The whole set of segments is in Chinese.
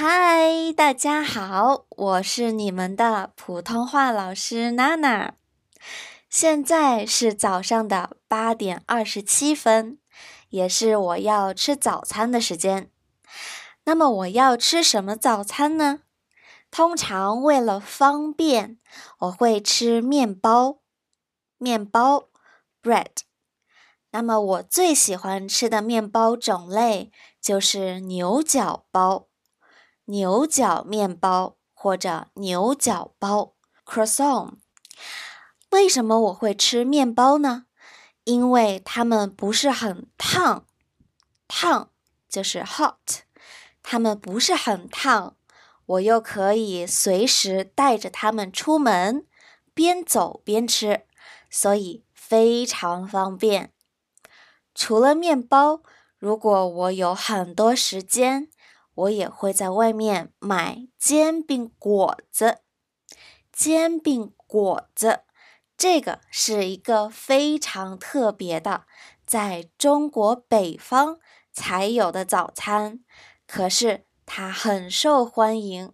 嗨大家好，我是你们的普通话老师娜娜。现在是早上的八点二十七分，也是我要吃早餐的时间。那么我要吃什么早餐呢？通常为了方便，我会吃面包，面包 bread。那么我最喜欢吃的面包种类就是牛角包。牛角面包或者牛角包 （croissant）。为什么我会吃面包呢？因为它们不是很烫，烫就是 hot，它们不是很烫，我又可以随时带着它们出门，边走边吃，所以非常方便。除了面包，如果我有很多时间。我也会在外面买煎饼果子，煎饼果子，这个是一个非常特别的，在中国北方才有的早餐，可是它很受欢迎。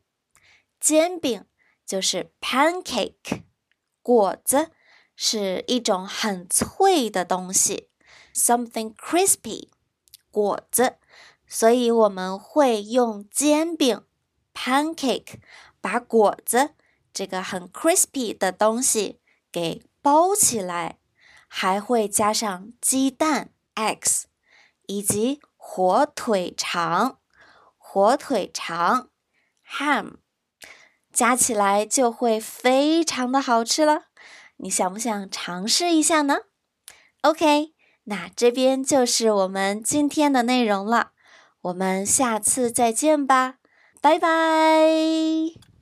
煎饼就是 pancake，果子是一种很脆的东西，something crispy，果子。所以我们会用煎饼 （pancake） 把果子这个很 crispy 的东西给包起来，还会加上鸡蛋 （eggs） 以及火腿肠（火腿肠 （ham），加起来就会非常的好吃了。你想不想尝试一下呢？OK，那这边就是我们今天的内容了。我们下次再见吧，拜拜。